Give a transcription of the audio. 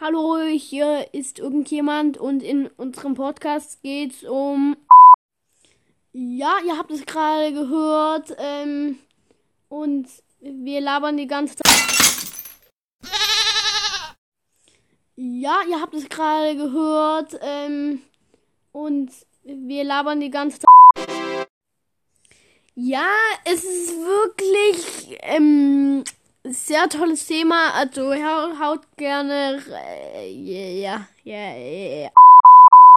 Hallo, hier ist irgendjemand und in unserem Podcast geht's um. Ja, ihr habt es gerade gehört. Ähm, und wir labern die ganze Zeit. Ja, ihr habt es gerade gehört. Ähm, und wir labern die ganze Zeit. Ja, es ist wirklich. Sehr tolles Thema. Also haut gerne. Ja, ja, ja.